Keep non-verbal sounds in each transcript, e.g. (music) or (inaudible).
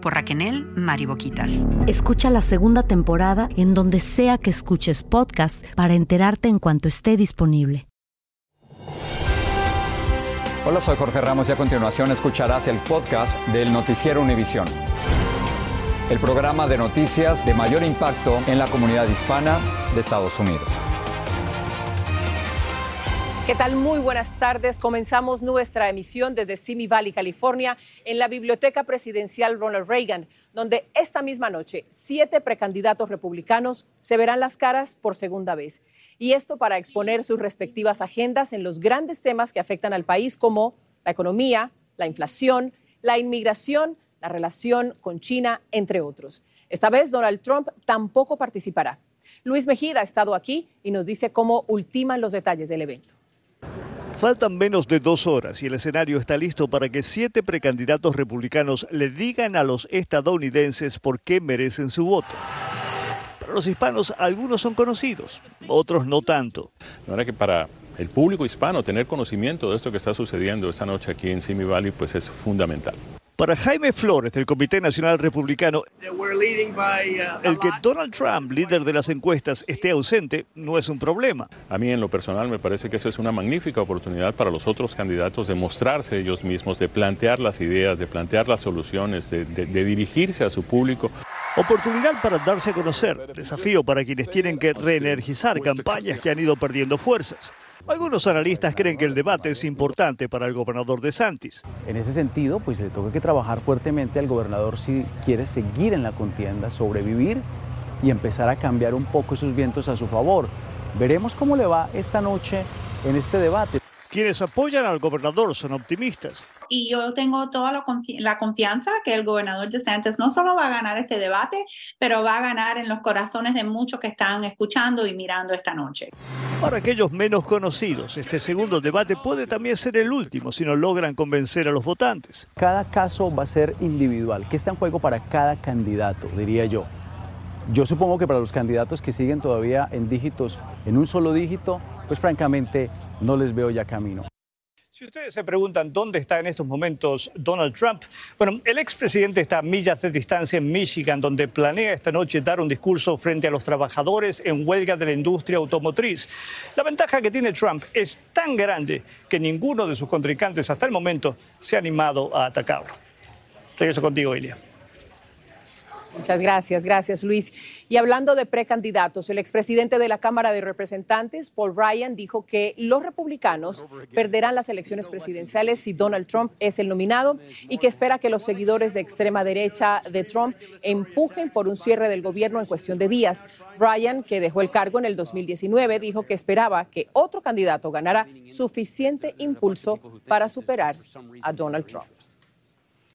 por Raquel Mariboquitas. Escucha la segunda temporada en donde sea que escuches podcast para enterarte en cuanto esté disponible. Hola, soy Jorge Ramos y a continuación escucharás el podcast del Noticiero Univisión. El programa de noticias de mayor impacto en la comunidad hispana de Estados Unidos. ¿Qué tal? Muy buenas tardes. Comenzamos nuestra emisión desde Simi Valley, California, en la Biblioteca Presidencial Ronald Reagan, donde esta misma noche siete precandidatos republicanos se verán las caras por segunda vez. Y esto para exponer sus respectivas agendas en los grandes temas que afectan al país, como la economía, la inflación, la inmigración, la relación con China, entre otros. Esta vez Donald Trump tampoco participará. Luis Mejida ha estado aquí y nos dice cómo ultiman los detalles del evento. Faltan menos de dos horas y el escenario está listo para que siete precandidatos republicanos le digan a los estadounidenses por qué merecen su voto. Para los hispanos, algunos son conocidos, otros no tanto. La verdad que para el público hispano tener conocimiento de esto que está sucediendo esta noche aquí en Simi Valley pues es fundamental. Para Jaime Flores, del Comité Nacional Republicano, el que Donald Trump, líder de las encuestas, esté ausente no es un problema. A mí en lo personal me parece que eso es una magnífica oportunidad para los otros candidatos de mostrarse ellos mismos, de plantear las ideas, de plantear las soluciones, de, de, de dirigirse a su público. Oportunidad para darse a conocer, desafío para quienes tienen que reenergizar campañas que han ido perdiendo fuerzas. Algunos analistas creen que el debate es importante para el gobernador de Santis. En ese sentido, pues le toca que trabajar fuertemente al gobernador si quiere seguir en la contienda, sobrevivir y empezar a cambiar un poco esos vientos a su favor. Veremos cómo le va esta noche en este debate. Quienes apoyan al gobernador son optimistas. Y yo tengo toda la, confi la, confianza que el gobernador DeSantis no solo va a ganar este debate, pero va a ganar en los corazones de muchos que están escuchando y mirando esta noche. Para aquellos menos conocidos, este segundo debate puede también ser el último si no logran convencer a los votantes. Cada caso va a ser individual. ¿Qué está en juego para cada candidato, diría yo? Yo supongo que para los candidatos que siguen todavía en dígitos, en un solo dígito, pues francamente no les veo ya camino. Si ustedes se preguntan dónde está en estos momentos Donald Trump, bueno, el expresidente está a millas de distancia en Michigan, donde planea esta noche dar un discurso frente a los trabajadores en huelga de la industria automotriz. La ventaja que tiene Trump es tan grande que ninguno de sus contrincantes hasta el momento se ha animado a atacarlo. Regreso contigo, Ilia. Muchas gracias, gracias Luis. Y hablando de precandidatos, el expresidente de la Cámara de Representantes, Paul Ryan, dijo que los republicanos perderán las elecciones presidenciales si Donald Trump es el nominado y que espera que los seguidores de extrema derecha de Trump empujen por un cierre del gobierno en cuestión de días. Ryan, que dejó el cargo en el 2019, dijo que esperaba que otro candidato ganara suficiente impulso para superar a Donald Trump.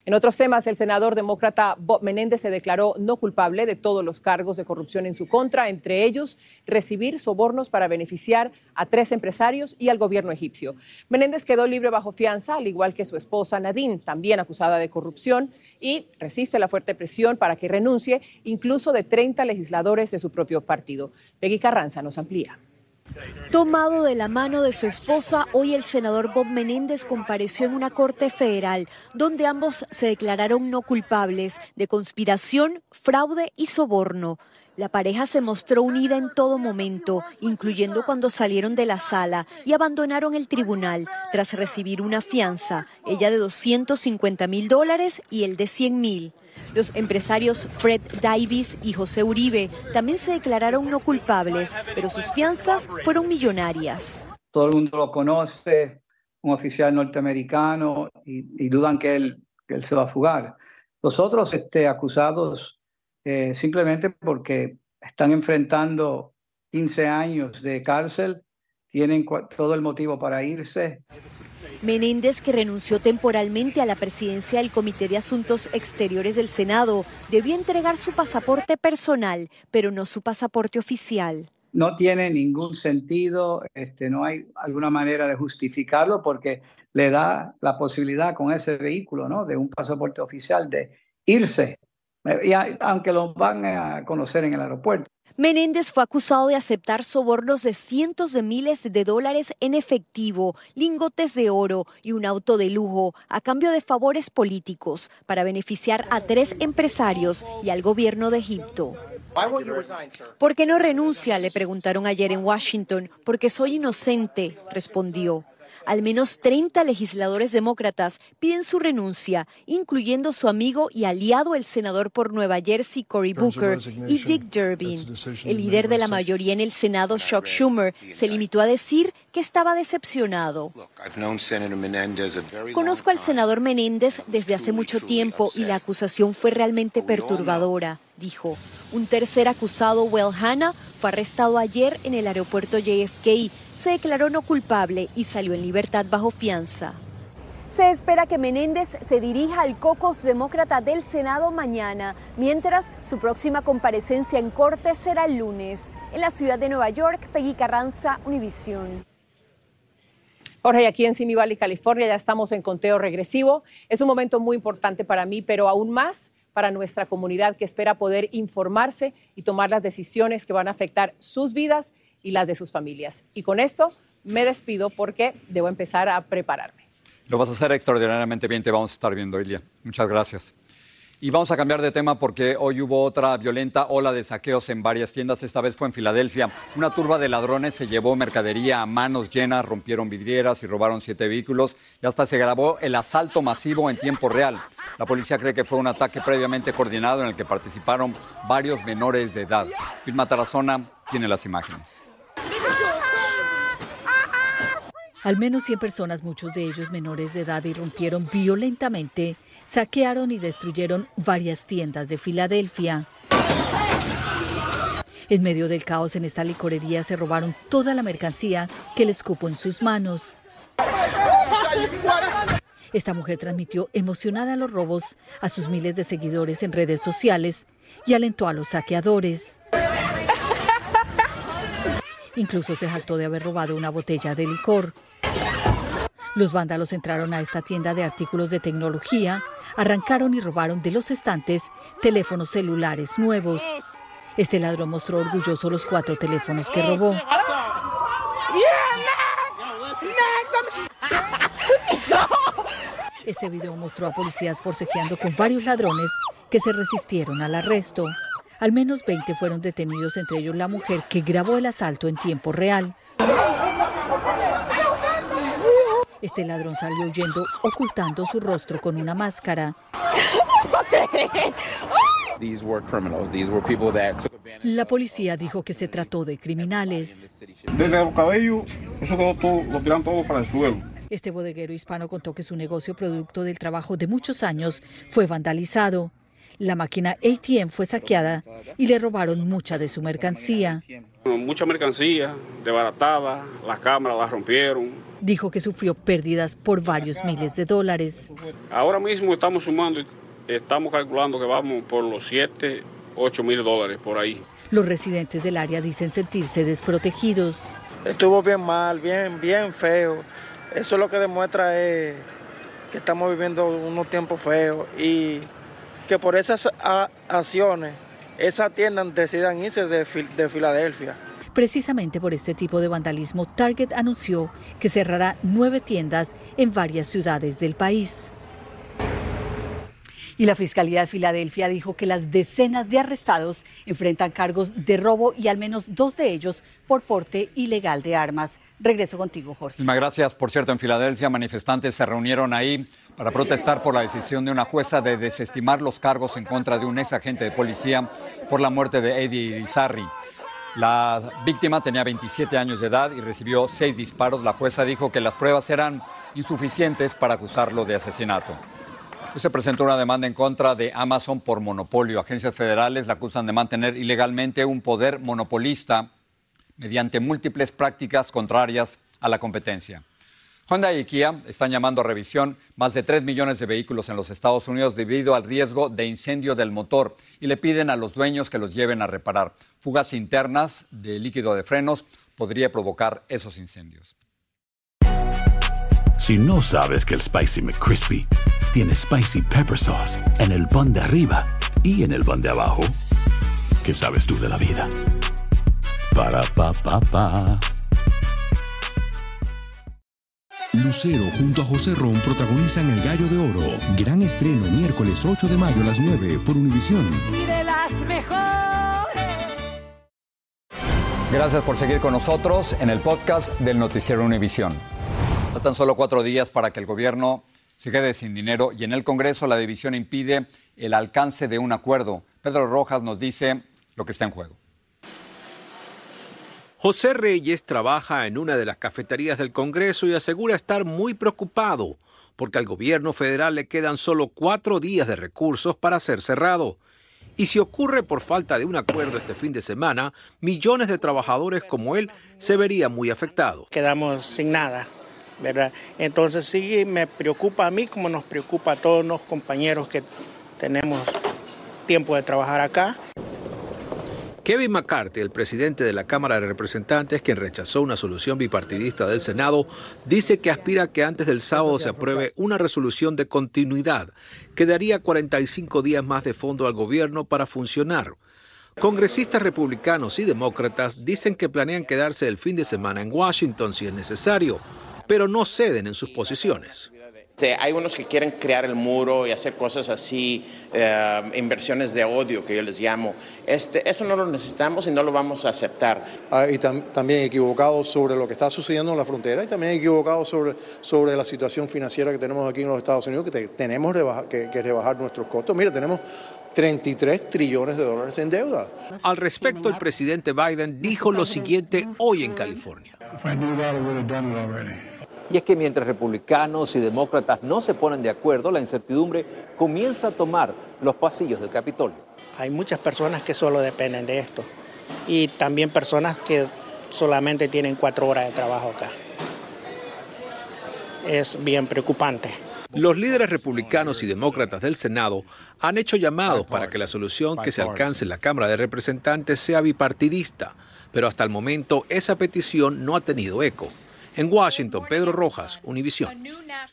En otros temas, el senador demócrata Bob Menéndez se declaró no culpable de todos los cargos de corrupción en su contra, entre ellos recibir sobornos para beneficiar a tres empresarios y al gobierno egipcio. Menéndez quedó libre bajo fianza, al igual que su esposa Nadine, también acusada de corrupción, y resiste la fuerte presión para que renuncie, incluso de 30 legisladores de su propio partido. Peggy Carranza nos amplía. Tomado de la mano de su esposa, hoy el senador Bob Menéndez compareció en una corte federal, donde ambos se declararon no culpables de conspiración, fraude y soborno. La pareja se mostró unida en todo momento, incluyendo cuando salieron de la sala y abandonaron el tribunal tras recibir una fianza, ella de 250 mil dólares y él de 100 mil. Los empresarios Fred Davis y José Uribe también se declararon no culpables, pero sus fianzas fueron millonarias. Todo el mundo lo conoce, un oficial norteamericano, y, dudan que él, se va a fugar. Los otros este, acusados eh, simplemente porque están enfrentando 15 años de cárcel, tienen todo el motivo para irse. Menéndez, que renunció temporalmente a la presidencia del Comité de Asuntos Exteriores del Senado, debió entregar su pasaporte personal, pero no su pasaporte oficial. No tiene ningún sentido, este, no hay alguna manera de justificarlo porque le da la posibilidad con ese vehículo, ¿no? De un pasaporte oficial de irse, y aunque lo van a conocer en el aeropuerto. Menéndez fue acusado de aceptar sobornos de cientos de miles de dólares en efectivo, lingotes de oro y un auto de lujo a cambio de favores políticos para beneficiar a tres empresarios y al gobierno de Egipto. ¿Por qué no renuncia? Le preguntaron ayer en Washington. Porque soy inocente, respondió. Al menos 30 legisladores demócratas piden su renuncia, incluyendo su amigo y aliado el senador por Nueva Jersey Cory Booker y Dick Durbin. El líder de la mayoría en el Senado, Chuck Schumer, se limitó a decir que estaba decepcionado. Conozco al senador Menéndez desde hace mucho tiempo y la acusación fue realmente perturbadora, dijo. Un tercer acusado, Will Hanna, fue arrestado ayer en el aeropuerto JFK se declaró no culpable y salió en libertad bajo fianza. Se espera que Menéndez se dirija al cocos demócrata del Senado mañana, mientras su próxima comparecencia en corte será el lunes. En la ciudad de Nueva York, Peggy Carranza, Univisión. Jorge, aquí en Simi Valley, California, ya estamos en conteo regresivo. Es un momento muy importante para mí, pero aún más para nuestra comunidad que espera poder informarse y tomar las decisiones que van a afectar sus vidas y las de sus familias. Y con esto me despido porque debo empezar a prepararme. Lo vas a hacer extraordinariamente bien, te vamos a estar viendo, Ilia. Muchas gracias. Y vamos a cambiar de tema porque hoy hubo otra violenta ola de saqueos en varias tiendas. Esta vez fue en Filadelfia. Una turba de ladrones se llevó mercadería a manos llenas, rompieron vidrieras y robaron siete vehículos. Y hasta se grabó el asalto masivo en tiempo real. La policía cree que fue un ataque previamente coordinado en el que participaron varios menores de edad. Vilma Tarazona tiene las imágenes. Al menos 100 personas, muchos de ellos menores de edad, irrumpieron violentamente, saquearon y destruyeron varias tiendas de Filadelfia. En medio del caos en esta licorería se robaron toda la mercancía que les cupo en sus manos. Esta mujer transmitió emocionada los robos a sus miles de seguidores en redes sociales y alentó a los saqueadores. Incluso se jactó de haber robado una botella de licor. Los vándalos entraron a esta tienda de artículos de tecnología, arrancaron y robaron de los estantes teléfonos celulares nuevos. Este ladrón mostró orgulloso los cuatro teléfonos que robó. Este video mostró a policías forcejeando con varios ladrones que se resistieron al arresto. Al menos 20 fueron detenidos, entre ellos la mujer que grabó el asalto en tiempo real. Este ladrón salió huyendo ocultando su rostro con una máscara. (laughs) La policía dijo que se trató de criminales. Desde los cabellos, eso todo, lo tiran todo para el suelo. Este bodeguero hispano contó que su negocio, producto del trabajo de muchos años, fue vandalizado. La máquina ATM fue saqueada y le robaron mucha de su mercancía. Mucha mercancía desbaratada, las cámaras las rompieron. Dijo que sufrió pérdidas por varios miles de dólares. Ahora mismo estamos sumando, estamos calculando que vamos por los 7, 8 mil dólares por ahí. Los residentes del área dicen sentirse desprotegidos. Estuvo bien mal, bien, bien feo. Eso es lo que demuestra es que estamos viviendo unos tiempos feos y que por esas acciones esas tiendas decidan irse de, de Filadelfia. Precisamente por este tipo de vandalismo, Target anunció que cerrará nueve tiendas en varias ciudades del país. Y la Fiscalía de Filadelfia dijo que las decenas de arrestados enfrentan cargos de robo y al menos dos de ellos por porte ilegal de armas. Regreso contigo, Jorge. Muchas gracias. Por cierto, en Filadelfia manifestantes se reunieron ahí para protestar por la decisión de una jueza de desestimar los cargos en contra de un ex agente de policía por la muerte de Eddie Irizarry. La víctima tenía 27 años de edad y recibió seis disparos. La jueza dijo que las pruebas eran insuficientes para acusarlo de asesinato. Se presentó una demanda en contra de Amazon por monopolio. Agencias federales la acusan de mantener ilegalmente un poder monopolista mediante múltiples prácticas contrarias a la competencia. Honda y Kia están llamando a revisión más de 3 millones de vehículos en los Estados Unidos debido al riesgo de incendio del motor y le piden a los dueños que los lleven a reparar. Fugas internas de líquido de frenos podría provocar esos incendios. Si no sabes que el Spicy McCrispy tiene Spicy Pepper Sauce en el pan de arriba y en el pan de abajo, ¿qué sabes tú de la vida? Para, pa, pa, pa. Lucero junto a José Ron protagonizan El Gallo de Oro. Gran estreno miércoles 8 de mayo a las 9 por Univisión. Y de las mejores. Gracias por seguir con nosotros en el podcast del Noticiero Univisión. Faltan solo cuatro días para que el gobierno se quede sin dinero y en el Congreso la división impide el alcance de un acuerdo. Pedro Rojas nos dice lo que está en juego. José Reyes trabaja en una de las cafeterías del Congreso y asegura estar muy preocupado porque al gobierno federal le quedan solo cuatro días de recursos para ser cerrado. Y si ocurre por falta de un acuerdo este fin de semana, millones de trabajadores como él se verían muy afectados. Quedamos sin nada, ¿verdad? Entonces sí me preocupa a mí como nos preocupa a todos los compañeros que tenemos tiempo de trabajar acá. Kevin McCarthy, el presidente de la Cámara de Representantes, quien rechazó una solución bipartidista del Senado, dice que aspira a que antes del sábado se apruebe una resolución de continuidad que daría 45 días más de fondo al gobierno para funcionar. Congresistas republicanos y demócratas dicen que planean quedarse el fin de semana en Washington si es necesario, pero no ceden en sus posiciones. Este, hay unos que quieren crear el muro y hacer cosas así, eh, inversiones de odio que yo les llamo. Este, eso no lo necesitamos y no lo vamos a aceptar. Ah, y también equivocados sobre lo que está sucediendo en la frontera y también equivocados sobre, sobre la situación financiera que tenemos aquí en los Estados Unidos, que tenemos que, que rebajar nuestros costos. Mira, tenemos 33 trillones de dólares en deuda. Al respecto, el presidente Biden dijo lo siguiente hoy en California. Y es que mientras republicanos y demócratas no se ponen de acuerdo, la incertidumbre comienza a tomar los pasillos del Capitolio. Hay muchas personas que solo dependen de esto y también personas que solamente tienen cuatro horas de trabajo acá. Es bien preocupante. Los líderes republicanos y demócratas del Senado han hecho llamados para que la solución que se alcance en la Cámara de Representantes sea bipartidista, pero hasta el momento esa petición no ha tenido eco. En Washington, Pedro Rojas, Univisión.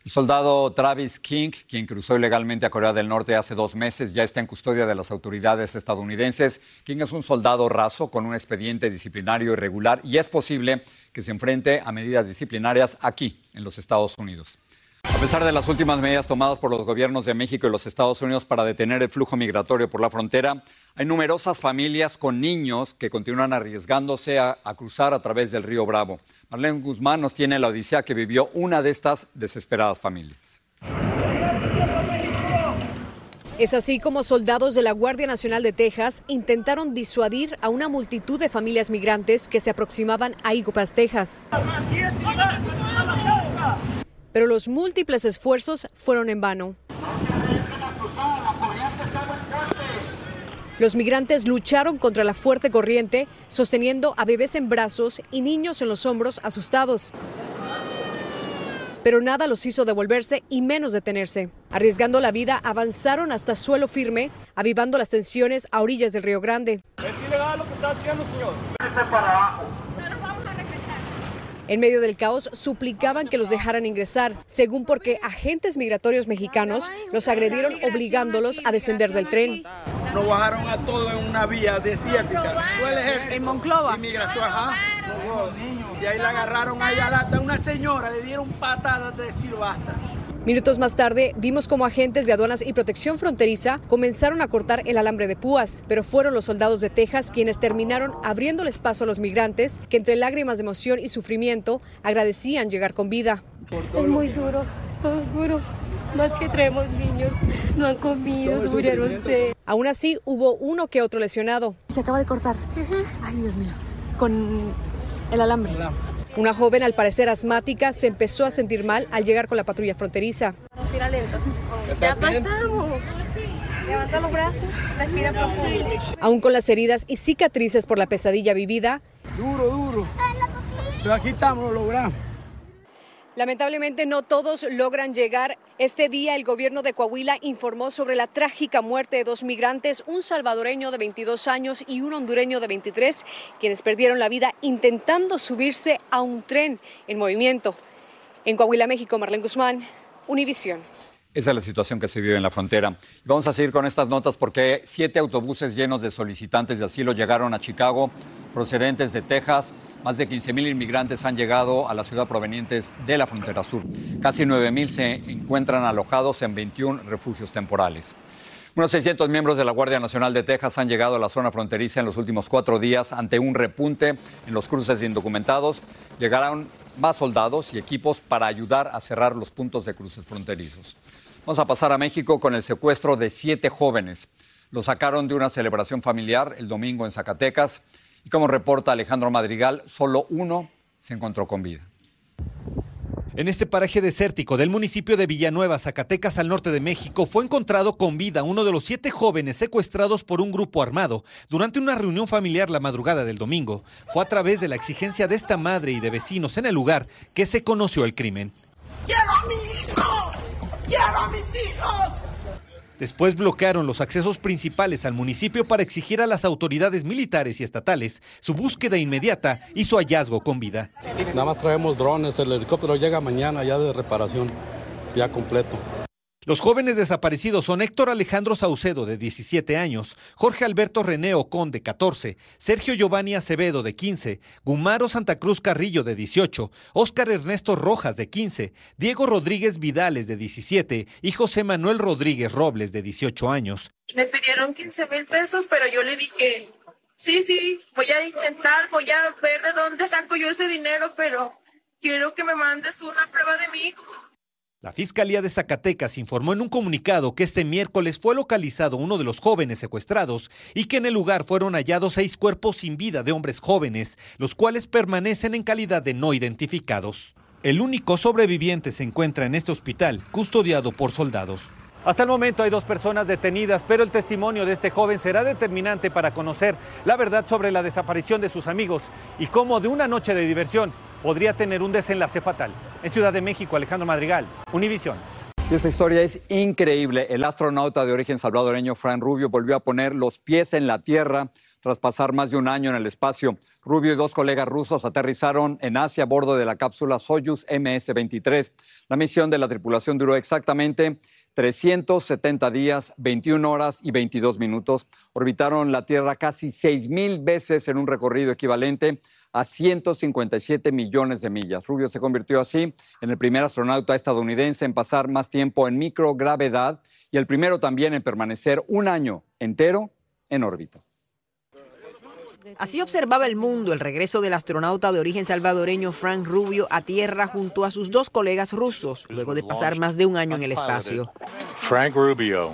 El soldado Travis King, quien cruzó ilegalmente a Corea del Norte hace dos meses, ya está en custodia de las autoridades estadounidenses. King es un soldado raso con un expediente disciplinario irregular y es posible que se enfrente a medidas disciplinarias aquí, en los Estados Unidos. A pesar de las últimas medidas tomadas por los gobiernos de México y los Estados Unidos para detener el flujo migratorio por la frontera, hay numerosas familias con niños que continúan arriesgándose a, a cruzar a través del río Bravo. Marlene Guzmán nos tiene la odisea que vivió una de estas desesperadas familias. Es así como soldados de la Guardia Nacional de Texas intentaron disuadir a una multitud de familias migrantes que se aproximaban a Iguapas, Texas pero los múltiples esfuerzos fueron en vano. Los migrantes lucharon contra la fuerte corriente, sosteniendo a bebés en brazos y niños en los hombros asustados. Pero nada los hizo devolverse y menos detenerse. Arriesgando la vida, avanzaron hasta suelo firme, avivando las tensiones a orillas del Río Grande. Es ilegal lo que está haciendo, señor. para abajo. En medio del caos, suplicaban que los dejaran ingresar, según porque agentes migratorios mexicanos los agredieron obligándolos a descender del tren. Nos bajaron a todos en una vía desértica. Fue el ejército. En Monclova. Inmigración, ajá. Y ahí la agarraron allá a una señora, le dieron patadas de decir basta. Minutos más tarde, vimos como agentes de aduanas y protección fronteriza comenzaron a cortar el alambre de púas, pero fueron los soldados de Texas quienes terminaron abriéndoles paso a los migrantes que entre lágrimas de emoción y sufrimiento agradecían llegar con vida. Es muy duro, todo es duro. Más que traemos niños, no han comido, murieron Aún así, hubo uno que otro lesionado. Se acaba de cortar. Ay, Dios mío. Con el alambre. Una joven, al parecer asmática, se empezó a sentir mal al llegar con la patrulla fronteriza. Respira lento. Ya pasamos. Levanta los brazos, respira profundo. Aún con las heridas y cicatrices por la pesadilla vivida, Duro, duro. Pero aquí estamos, lo logramos. Lamentablemente no todos logran llegar. Este día el gobierno de Coahuila informó sobre la trágica muerte de dos migrantes, un salvadoreño de 22 años y un hondureño de 23, quienes perdieron la vida intentando subirse a un tren en movimiento. En Coahuila, México, Marlene Guzmán, Univisión. Esa es la situación que se vive en la frontera. Vamos a seguir con estas notas porque siete autobuses llenos de solicitantes de asilo llegaron a Chicago procedentes de Texas. Más de 15 mil inmigrantes han llegado a la ciudad provenientes de la frontera sur. Casi 9 mil se encuentran alojados en 21 refugios temporales. Unos 600 miembros de la Guardia Nacional de Texas han llegado a la zona fronteriza en los últimos cuatro días ante un repunte en los cruces indocumentados. Llegarán más soldados y equipos para ayudar a cerrar los puntos de cruces fronterizos. Vamos a pasar a México con el secuestro de siete jóvenes. Los sacaron de una celebración familiar el domingo en Zacatecas y como reporta Alejandro Madrigal, solo uno se encontró con vida. En este paraje desértico del municipio de Villanueva, Zacatecas, al norte de México, fue encontrado con vida uno de los siete jóvenes secuestrados por un grupo armado durante una reunión familiar la madrugada del domingo. Fue a través de la exigencia de esta madre y de vecinos en el lugar que se conoció el crimen. ¡Quiero a mi hijo! ¡Quiero a mis hijos! Después bloquearon los accesos principales al municipio para exigir a las autoridades militares y estatales su búsqueda inmediata y su hallazgo con vida. Nada más traemos drones, el helicóptero llega mañana ya de reparación, ya completo. Los jóvenes desaparecidos son Héctor Alejandro Saucedo, de 17 años, Jorge Alberto René Ocón, de 14, Sergio Giovanni Acevedo, de 15, Gumaro Santa Cruz Carrillo, de 18, Óscar Ernesto Rojas, de 15, Diego Rodríguez Vidales, de 17, y José Manuel Rodríguez Robles, de 18 años. Me pidieron 15 mil pesos, pero yo le dije, sí, sí, voy a intentar, voy a ver de dónde saco yo ese dinero, pero quiero que me mandes una prueba de mí. La Fiscalía de Zacatecas informó en un comunicado que este miércoles fue localizado uno de los jóvenes secuestrados y que en el lugar fueron hallados seis cuerpos sin vida de hombres jóvenes, los cuales permanecen en calidad de no identificados. El único sobreviviente se encuentra en este hospital, custodiado por soldados. Hasta el momento hay dos personas detenidas, pero el testimonio de este joven será determinante para conocer la verdad sobre la desaparición de sus amigos y cómo de una noche de diversión podría tener un desenlace fatal. En Ciudad de México, Alejandro Madrigal, Univisión. Esta historia es increíble. El astronauta de origen salvadoreño Fran Rubio volvió a poner los pies en la Tierra tras pasar más de un año en el espacio. Rubio y dos colegas rusos aterrizaron en Asia a bordo de la cápsula Soyuz MS-23. La misión de la tripulación duró exactamente 370 días, 21 horas y 22 minutos. Orbitaron la Tierra casi 6.000 veces en un recorrido equivalente a 157 millones de millas. Rubio se convirtió así en el primer astronauta estadounidense en pasar más tiempo en microgravedad y el primero también en permanecer un año entero en órbita. Así observaba el mundo el regreso del astronauta de origen salvadoreño Frank Rubio a Tierra junto a sus dos colegas rusos, luego de pasar más de un año en el espacio. Frank Rubio,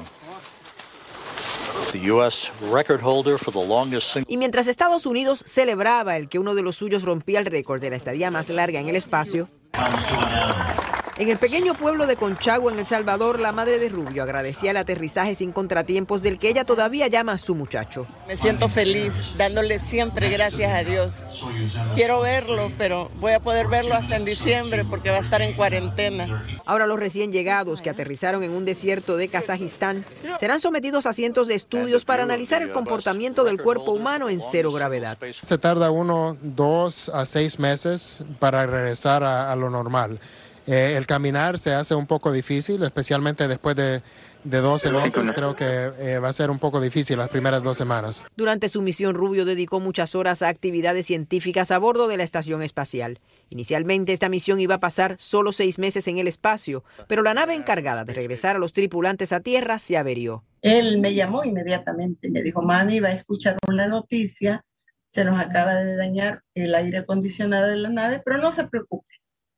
Y mientras Estados Unidos celebraba el que uno de los suyos rompía el récord de la estadía más larga en el espacio, en el pequeño pueblo de Conchagua, en El Salvador, la madre de Rubio agradecía el aterrizaje sin contratiempos del que ella todavía llama a su muchacho. Me siento feliz, dándole siempre gracias a Dios. Quiero verlo, pero voy a poder verlo hasta en diciembre porque va a estar en cuarentena. Ahora los recién llegados que aterrizaron en un desierto de Kazajistán serán sometidos a cientos de estudios para analizar el comportamiento del cuerpo humano en cero gravedad. Se tarda uno, dos a seis meses para regresar a, a lo normal. Eh, el caminar se hace un poco difícil, especialmente después de, de 12 meses. Creo que eh, va a ser un poco difícil las primeras dos semanas. Durante su misión, Rubio dedicó muchas horas a actividades científicas a bordo de la estación espacial. Inicialmente, esta misión iba a pasar solo seis meses en el espacio, pero la nave encargada de regresar a los tripulantes a tierra se averió. Él me llamó inmediatamente, me dijo, mami, va a escuchar una noticia, se nos acaba de dañar el aire acondicionado de la nave, pero no se preocupe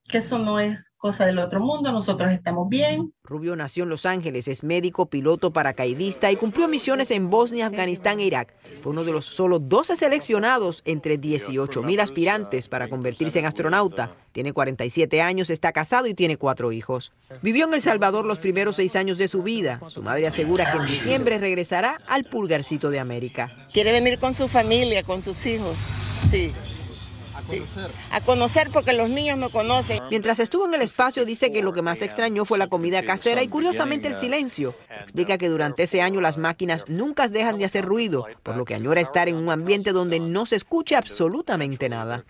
que eso no es cosa del otro mundo, nosotros estamos bien. Rubio nació en Los Ángeles, es médico, piloto, paracaidista y cumplió misiones en Bosnia, Afganistán e Irak. Fue uno de los solo 12 seleccionados entre 18 mil aspirantes para convertirse en astronauta. Tiene 47 años, está casado y tiene cuatro hijos. Vivió en El Salvador los primeros seis años de su vida. Su madre asegura que en diciembre regresará al pulgarcito de América. Quiere venir con su familia, con sus hijos. Sí. A conocer porque los niños no conocen. Mientras estuvo en el espacio dice que lo que más extrañó fue la comida casera y curiosamente el silencio. Explica que durante ese año las máquinas nunca dejan de hacer ruido, por lo que añora estar en un ambiente donde no se escuche absolutamente nada.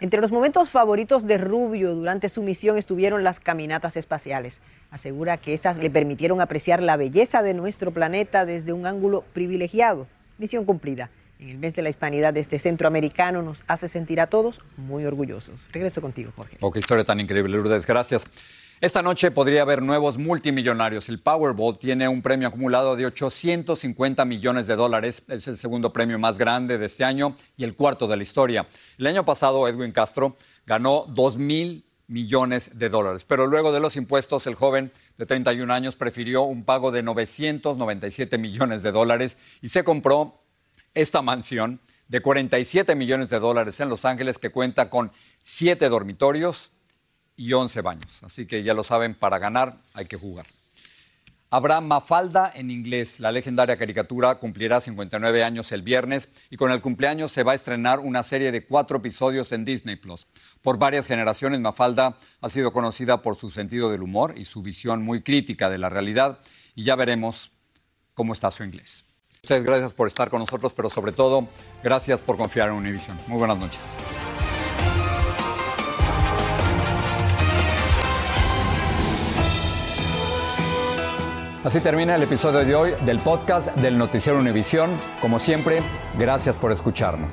Entre los momentos favoritos de Rubio durante su misión estuvieron las caminatas espaciales. Asegura que esas le permitieron apreciar la belleza de nuestro planeta desde un ángulo privilegiado. Misión cumplida en el mes de la hispanidad de este centroamericano nos hace sentir a todos muy orgullosos. Regreso contigo, Jorge. Oh, qué historia tan increíble, Lourdes. Gracias. Esta noche podría haber nuevos multimillonarios. El Powerball tiene un premio acumulado de 850 millones de dólares. Es el segundo premio más grande de este año y el cuarto de la historia. El año pasado, Edwin Castro ganó 2 mil millones de dólares. Pero luego de los impuestos, el joven de 31 años prefirió un pago de 997 millones de dólares y se compró esta mansión de 47 millones de dólares en Los Ángeles que cuenta con siete dormitorios y 11 baños. Así que ya lo saben, para ganar hay que jugar. Habrá Mafalda en inglés. La legendaria caricatura cumplirá 59 años el viernes y con el cumpleaños se va a estrenar una serie de cuatro episodios en Disney Plus. Por varias generaciones, Mafalda ha sido conocida por su sentido del humor y su visión muy crítica de la realidad y ya veremos cómo está su inglés. Ustedes gracias por estar con nosotros, pero sobre todo gracias por confiar en Univision. Muy buenas noches. Así termina el episodio de hoy del podcast del Noticiero Univisión. Como siempre, gracias por escucharnos.